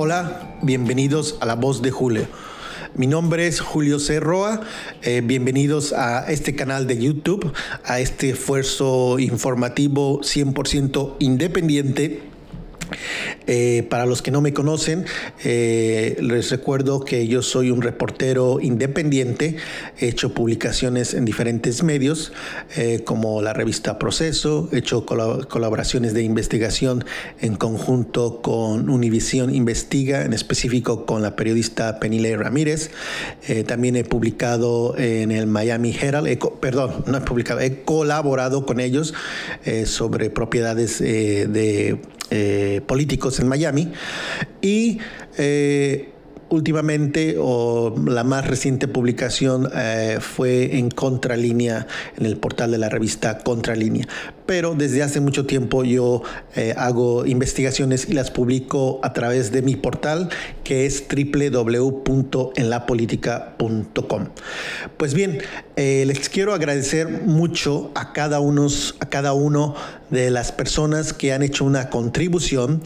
Hola, bienvenidos a La Voz de Julio. Mi nombre es Julio Cerroa. Eh, bienvenidos a este canal de YouTube, a este esfuerzo informativo 100% independiente eh, para los que no me conocen, eh, les recuerdo que yo soy un reportero independiente, he hecho publicaciones en diferentes medios, eh, como la revista Proceso, he hecho colaboraciones de investigación en conjunto con Univisión Investiga, en específico con la periodista Penile Ramírez. también he publicado en el Miami Herald, perdón, no he publicado, he colaborado con ellos sobre propiedades de eh, políticos en Miami y eh, últimamente o la más reciente publicación eh, fue en Contralínea, en el portal de la revista Contralínea. Pero desde hace mucho tiempo yo eh, hago investigaciones y las publico a través de mi portal que es www.enlapolitica.com. Pues bien, eh, les quiero agradecer mucho a cada, unos, a cada uno de las personas que han hecho una contribución.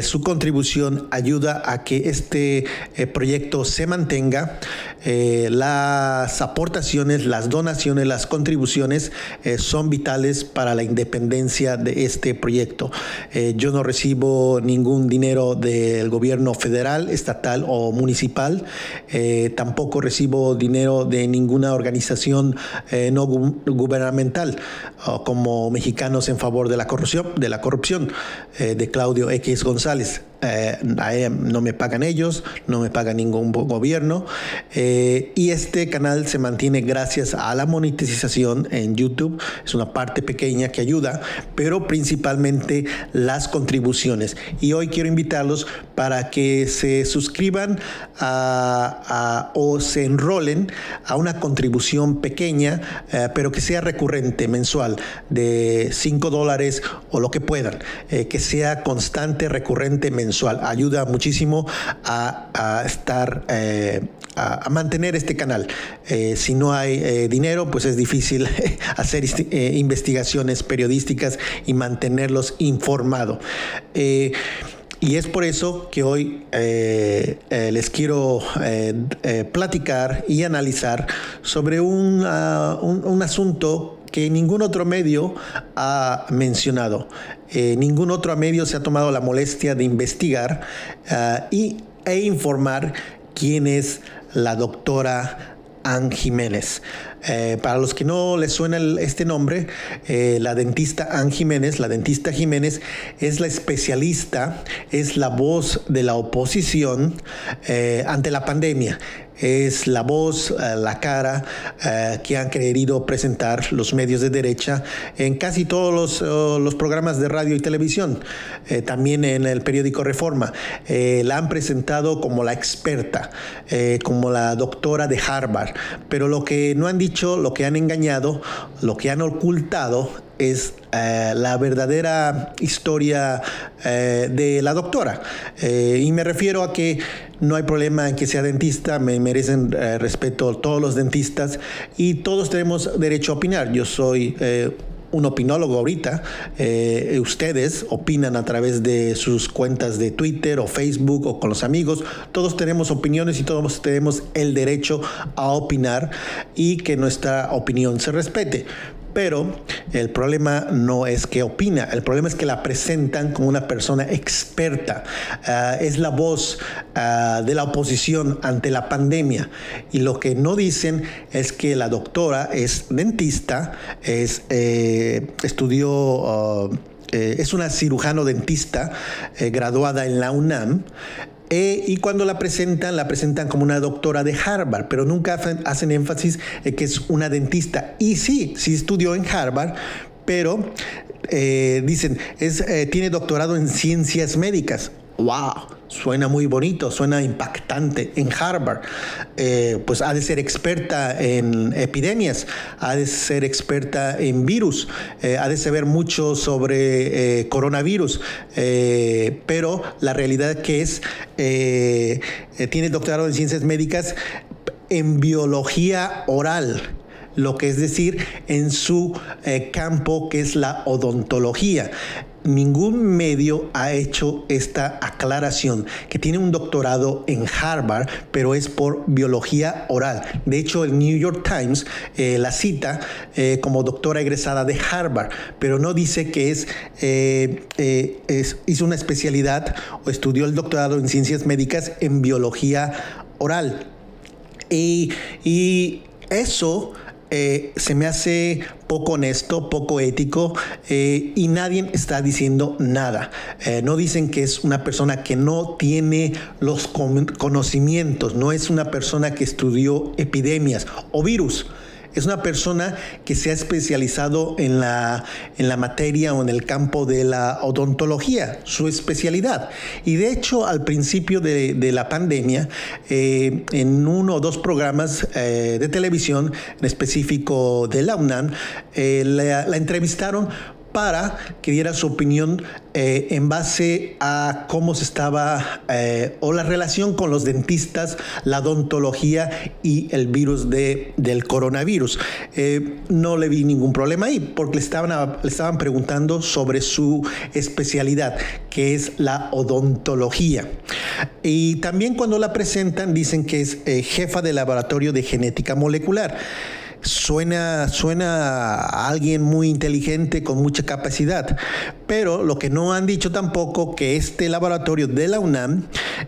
su contribución ayuda a que este eh, proyecto se mantenga, eh, las aportaciones, las donaciones, las contribuciones eh, son vitales para la independencia de este proyecto. yo no recibo ningún dinero del gobierno federal, estatal o municipal. tampoco recibo dinero de ninguna organización no gubernamental, como Mexicanos en favor de la corrupción, de la corrupción de Claudio X González. no me pagan ellos, no me paga ningún gobierno. Eh, y este canal se mantiene gracias a la monetización en YouTube. Es una parte pequeña que ayuda, pero principalmente las contribuciones. Y hoy quiero invitarlos para que se suscriban o se enrolen a una contribución pequeña, eh, pero que sea recurrente, mensual, de 5 dólares o lo que puedan, eh, que sea constante, recurrente, mensual. Ayuda muchísimo a estar, eh, a, mantener este canal. Eh, si no hay eh, dinero, pues es difícil hacer investigaciones periodísticas y mantenerlos informados. Y es por eso que hoy les quiero platicar y analizar sobre un, un, asunto que ningún otro medio ha mencionado. ningún otro medio se ha tomado la molestia de investigar y e informar quién es la doctora Ann Jiménez. Eh, para los que no les suena este nombre, eh, la dentista Ann Jiménez, la dentista Jiménez es la especialista, es la voz de la oposición eh, ante la pandemia es la voz, eh, la cara eh, que han querido presentar los medios de derecha en casi todos los, oh, programas de radio y televisión, eh, también en el periódico Reforma. la han presentado como la experta, como la doctora de Harvard, pero lo que no han dicho, lo que han engañado, lo que han ocultado es eh, la verdadera historia eh, de la doctora. Eh, y me refiero a que no hay problema en que sea dentista, me merecen respeto todos los dentistas y todos tenemos derecho a opinar. Yo soy un opinólogo ahorita, ustedes opinan a través de sus cuentas de Twitter o Facebook o con los amigos, todos tenemos opiniones y todos tenemos el derecho a opinar y que nuestra opinión se respete. Pero el problema no es que opina, el problema es que la presentan como una persona experta. Ah, es la voz ah, de la oposición ante la pandemia. Y lo que no dicen es que la doctora es dentista, es, eh, estudió... Eh, es una cirujano dentista eh, graduada en la UNAM eh, y cuando la presentan, la presentan como una doctora de Harvard, pero nunca hacen, énfasis en que es una dentista. Y sí, sí estudió en Harvard, pero eh, dicen, es, eh, tiene doctorado en ciencias médicas. ¡Wow! Suena muy bonito, suena impactante. En Harvard, eh, pues ha de ser experta en epidemias, ha de ser experta en virus, eh, ha de saber mucho sobre eh, coronavirus, pero la realidad que es, tiene doctorado en ciencias médicas en biología oral lo que es decir, en su campo que es la odontología ningún medio ha hecho esta aclaración, que tiene un doctorado en Harvard, pero es por biología oral. De hecho, el New York Times eh, la cita eh, como doctora egresada de Harvard, pero no dice que es, es, hizo una especialidad o estudió el doctorado en ciencias médicas en biología oral. Y, y eso eh, se me hace poco honesto, poco ético eh, y nadie está diciendo nada. Eh, no dicen que es una persona que no tiene los conocimientos, no es una persona que estudió epidemias o virus es una persona que se ha especializado en la, en la materia o en el campo de la odontología, su especialidad. Y de hecho, al principio de, la pandemia, eh, en uno o dos programas eh, de televisión, en específico de la UNAM, eh, la entrevistaron para que diera su opinión eh, en base a cómo se estaba eh, o la relación con los dentistas, la odontología y el virus de, del coronavirus. Eh, no le vi ningún problema ahí porque le estaban, le estaban preguntando sobre su especialidad, que es la odontología. Y también cuando la presentan dicen que es jefa de laboratorio de genética molecular suena, suena a alguien muy inteligente con mucha capacidad, pero lo que no han dicho tampoco que este laboratorio de la UNAM,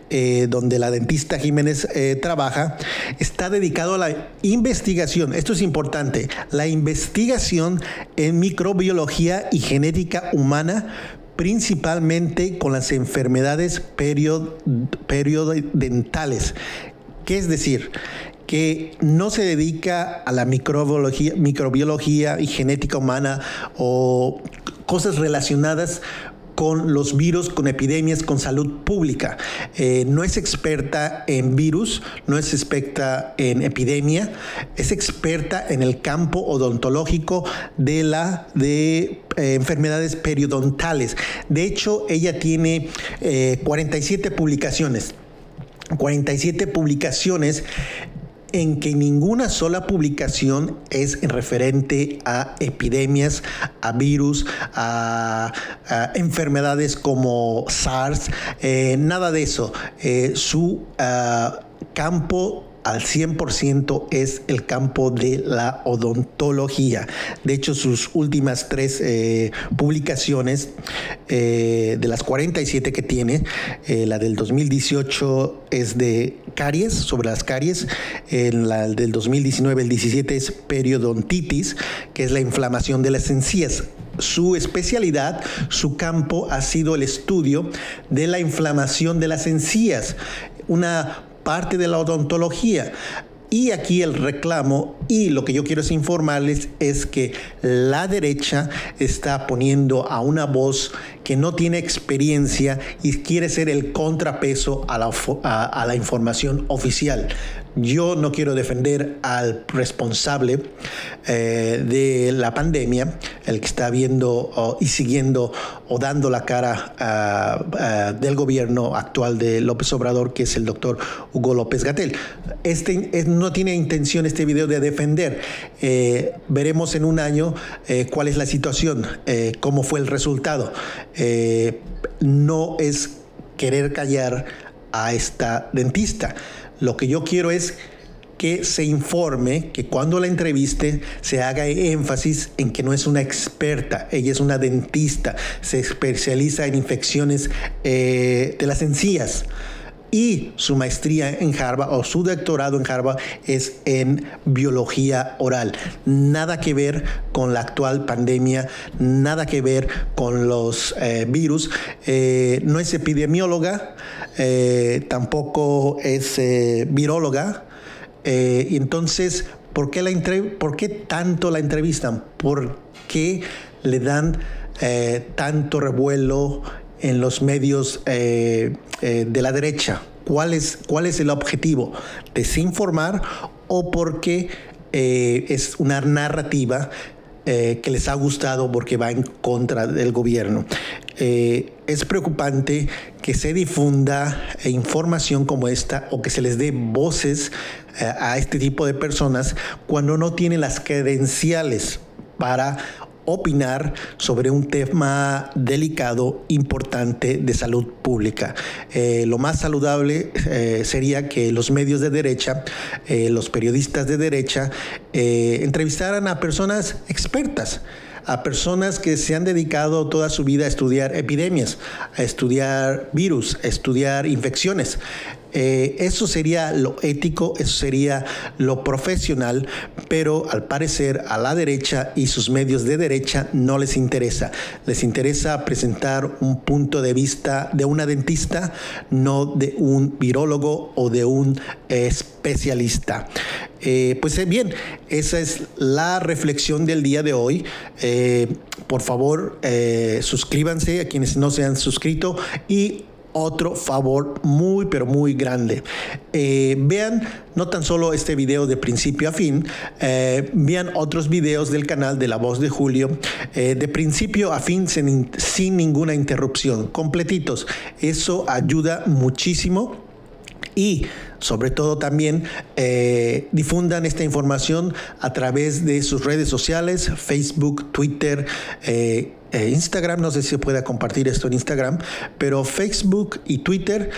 eh, donde la dentista Jiménez eh, trabaja, está dedicado a la investigación, esto es importante, la investigación en microbiología y genética humana principalmente con las enfermedades periodentales. ¿Qué es decir? Que no se dedica a la microbiología, microbiología y genética humana o cosas relacionadas con los virus, con epidemias, con salud pública. Eh, no es experta en virus, no es experta en epidemia, es experta en el campo odontológico de la de eh, enfermedades periodontales. De hecho, ella tiene 47 eh, publicaciones. 47 publicaciones en que ninguna sola publicación es referente a epidemias, a virus, a, enfermedades como SARS, eh, nada de eso. Eh, su ah, campo al 100% es el campo de la odontología. De hecho, sus últimas tres eh, publicaciones, eh, de las 47 que tiene, eh, la del 2018 es de caries, sobre las caries, en la del 2019, el 17 es periodontitis, que es la inflamación de las encías su especialidad, su campo ha sido el estudio de la inflamación de las encías, una parte de la odontología. Y aquí el reclamo y lo que yo quiero es informarles es que la derecha está poniendo a una voz que no tiene experiencia y quiere ser el contrapeso a la, a la información oficial. Yo no quiero defender al responsable eh, de la pandemia, el que está viendo y siguiendo o dando la cara del gobierno actual de López Obrador, que es el doctor Hugo López Gatel. Este no tiene intención este video de defender. Eh, veremos en un año eh, cuál es la situación, cómo fue el resultado. no es querer callar a esta dentista. Lo que yo quiero es que se informe, que cuando la entreviste se haga énfasis en que no es una experta, ella es una dentista, se especializa en infecciones eh, de las encías y su maestría en Harvard o su doctorado en Harvard es en biología oral. Nada que ver con la actual pandemia, nada que ver con los eh, virus. Eh, no es epidemióloga, eh, tampoco es viróloga. y entonces, ¿por qué, la ¿por qué tanto la entrevistan? ¿Por qué le dan tanto revuelo en los medios eh, eh, de la derecha. ¿Cuál es, ¿Cuál es el objetivo? ¿Desinformar o porque eh, es una narrativa que les ha gustado porque va en contra del gobierno? Es preocupante que se difunda información como esta o que se les dé voces eh, a este tipo de personas cuando no tiene las credenciales para opinar sobre un tema delicado, importante de salud pública. Eh, lo más saludable eh, sería que los medios de derecha, eh, los periodistas de derecha, entrevistaran a personas expertas a personas que se han dedicado toda su vida a estudiar epidemias, a estudiar virus, a estudiar infecciones. Eh, eso sería lo ético, eso sería lo profesional, pero al parecer a la derecha y sus medios de derecha no les interesa. Les interesa presentar un punto de vista de una dentista, no de un virólogo o de un especialista. Eh, pues eh, bien, esa es la reflexión del día de hoy. por favor, suscríbanse a quienes no se han suscrito y otro favor muy pero muy grande. Eh, vean no tan solo este video de principio a fin, eh, vean otros videos del canal de La Voz de Julio eh, de principio a fin sin, sin ninguna interrupción, completitos. Eso ayuda muchísimo y sobre todo también difundan esta información a través de sus redes sociales, Facebook, Twitter, eh, Instagram, no sé si se puede compartir esto en Instagram, pero Facebook y Twitter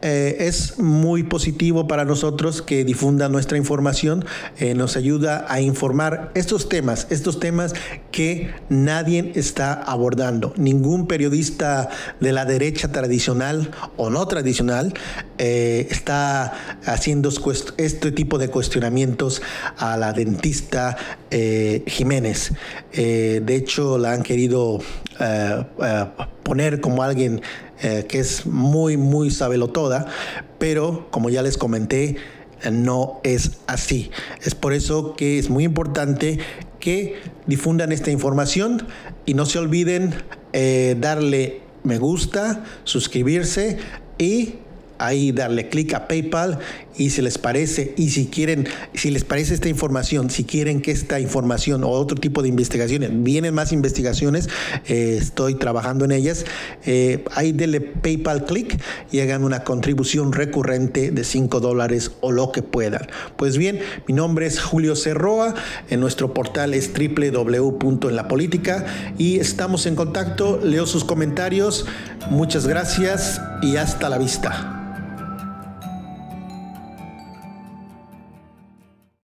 eh, es muy positivo para nosotros que difunda nuestra información, eh, nos ayuda a informar estos temas, estos temas que nadie está abordando. Ningún periodista de la derecha tradicional o no tradicional está haciendo este tipo de cuestionamientos a la dentista Jiménez. de hecho, la han querido eh, eh, poner como alguien eh, que es muy, muy sabelotoda, pero como ya les comenté, no es así. Es por eso que es muy importante que difundan esta información y no se olviden darle me gusta, suscribirse y ahí darle clic a PayPal y si les parece y si quieren, si les parece esta información, si quieren que esta información o otro tipo de investigaciones, vienen más investigaciones, eh, estoy trabajando en ellas, eh, ahí denle PayPal clic y hagan una contribución recurrente de 5 dólares o lo que puedan. Pues bien, mi nombre es Julio Cerroa, en nuestro portal es www.enlapolítica y estamos en contacto, leo sus comentarios, muchas gracias y hasta la vista.